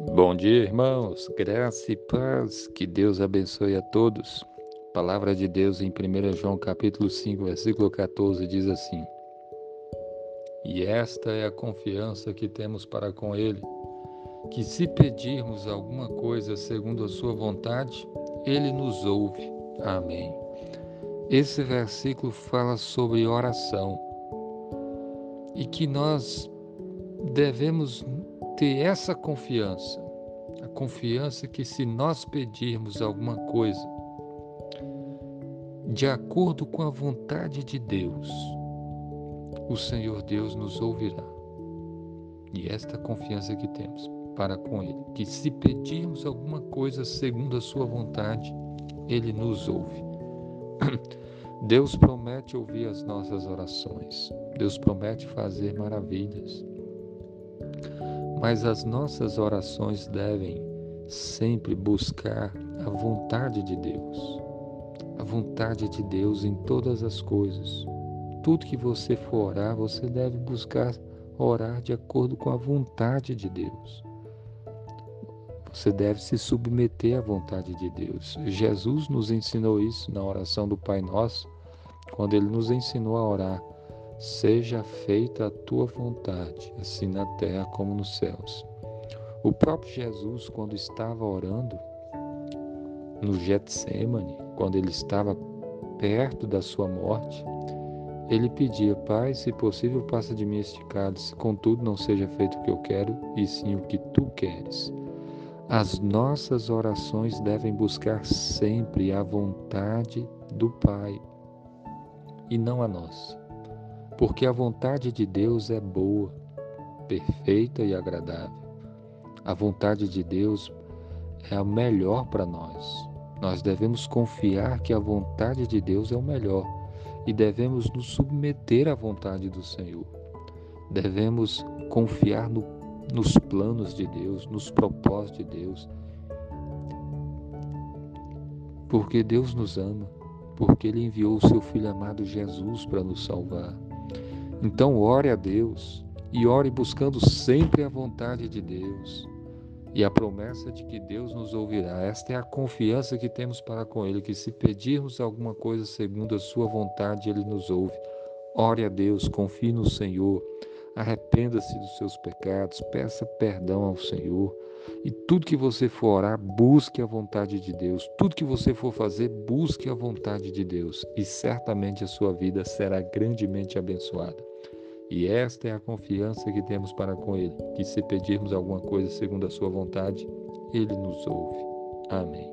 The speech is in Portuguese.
Bom dia, irmãos. Graça e paz. Que Deus abençoe a todos. palavra de Deus em 1 João capítulo 5, versículo 14 diz assim: E esta é a confiança que temos para com ele, que se pedirmos alguma coisa segundo a sua vontade, ele nos ouve. Amém. Esse versículo fala sobre oração e que nós devemos ter essa confiança, a confiança que se nós pedirmos alguma coisa de acordo com a vontade de Deus, o Senhor Deus nos ouvirá. E esta confiança que temos para com Ele, que se pedirmos alguma coisa segundo a Sua vontade, Ele nos ouve. Deus promete ouvir as nossas orações. Deus promete fazer maravilhas. Mas as nossas orações devem sempre buscar a vontade de Deus. A vontade de Deus em todas as coisas. Tudo que você for orar, você deve buscar orar de acordo com a vontade de Deus. Você deve se submeter à vontade de Deus. Jesus nos ensinou isso na oração do Pai Nosso, quando ele nos ensinou a orar Seja feita a tua vontade, assim na terra como nos céus. O próprio Jesus, quando estava orando no Getsemane, quando ele estava perto da sua morte, ele pedia, Pai, se possível, passa de mim este cálice, contudo não seja feito o que eu quero, e sim o que tu queres. As nossas orações devem buscar sempre a vontade do Pai e não a nossa porque a vontade de Deus é boa, perfeita e agradável. A vontade de Deus é a melhor para nós. Nós devemos confiar que a vontade de Deus é o melhor e devemos nos submeter à vontade do Senhor. Devemos confiar no, nos planos de Deus, nos propósitos de Deus. Porque Deus nos ama, porque Ele enviou o seu Filho amado Jesus para nos salvar. Então, ore a Deus e ore buscando sempre a vontade de Deus e a promessa de que Deus nos ouvirá. Esta é a confiança que temos para com Ele, que se pedirmos alguma coisa segundo a Sua vontade, Ele nos ouve. Ore a Deus, confie no Senhor, arrependa-se dos seus pecados, peça perdão ao Senhor. E tudo que você for orar, busque a vontade de Deus. Tudo que você for fazer, busque a vontade de Deus. E certamente a sua vida será grandemente abençoada. E esta é a confiança que temos para com Ele, que se pedirmos alguma coisa segundo a Sua vontade, Ele nos ouve. Amém.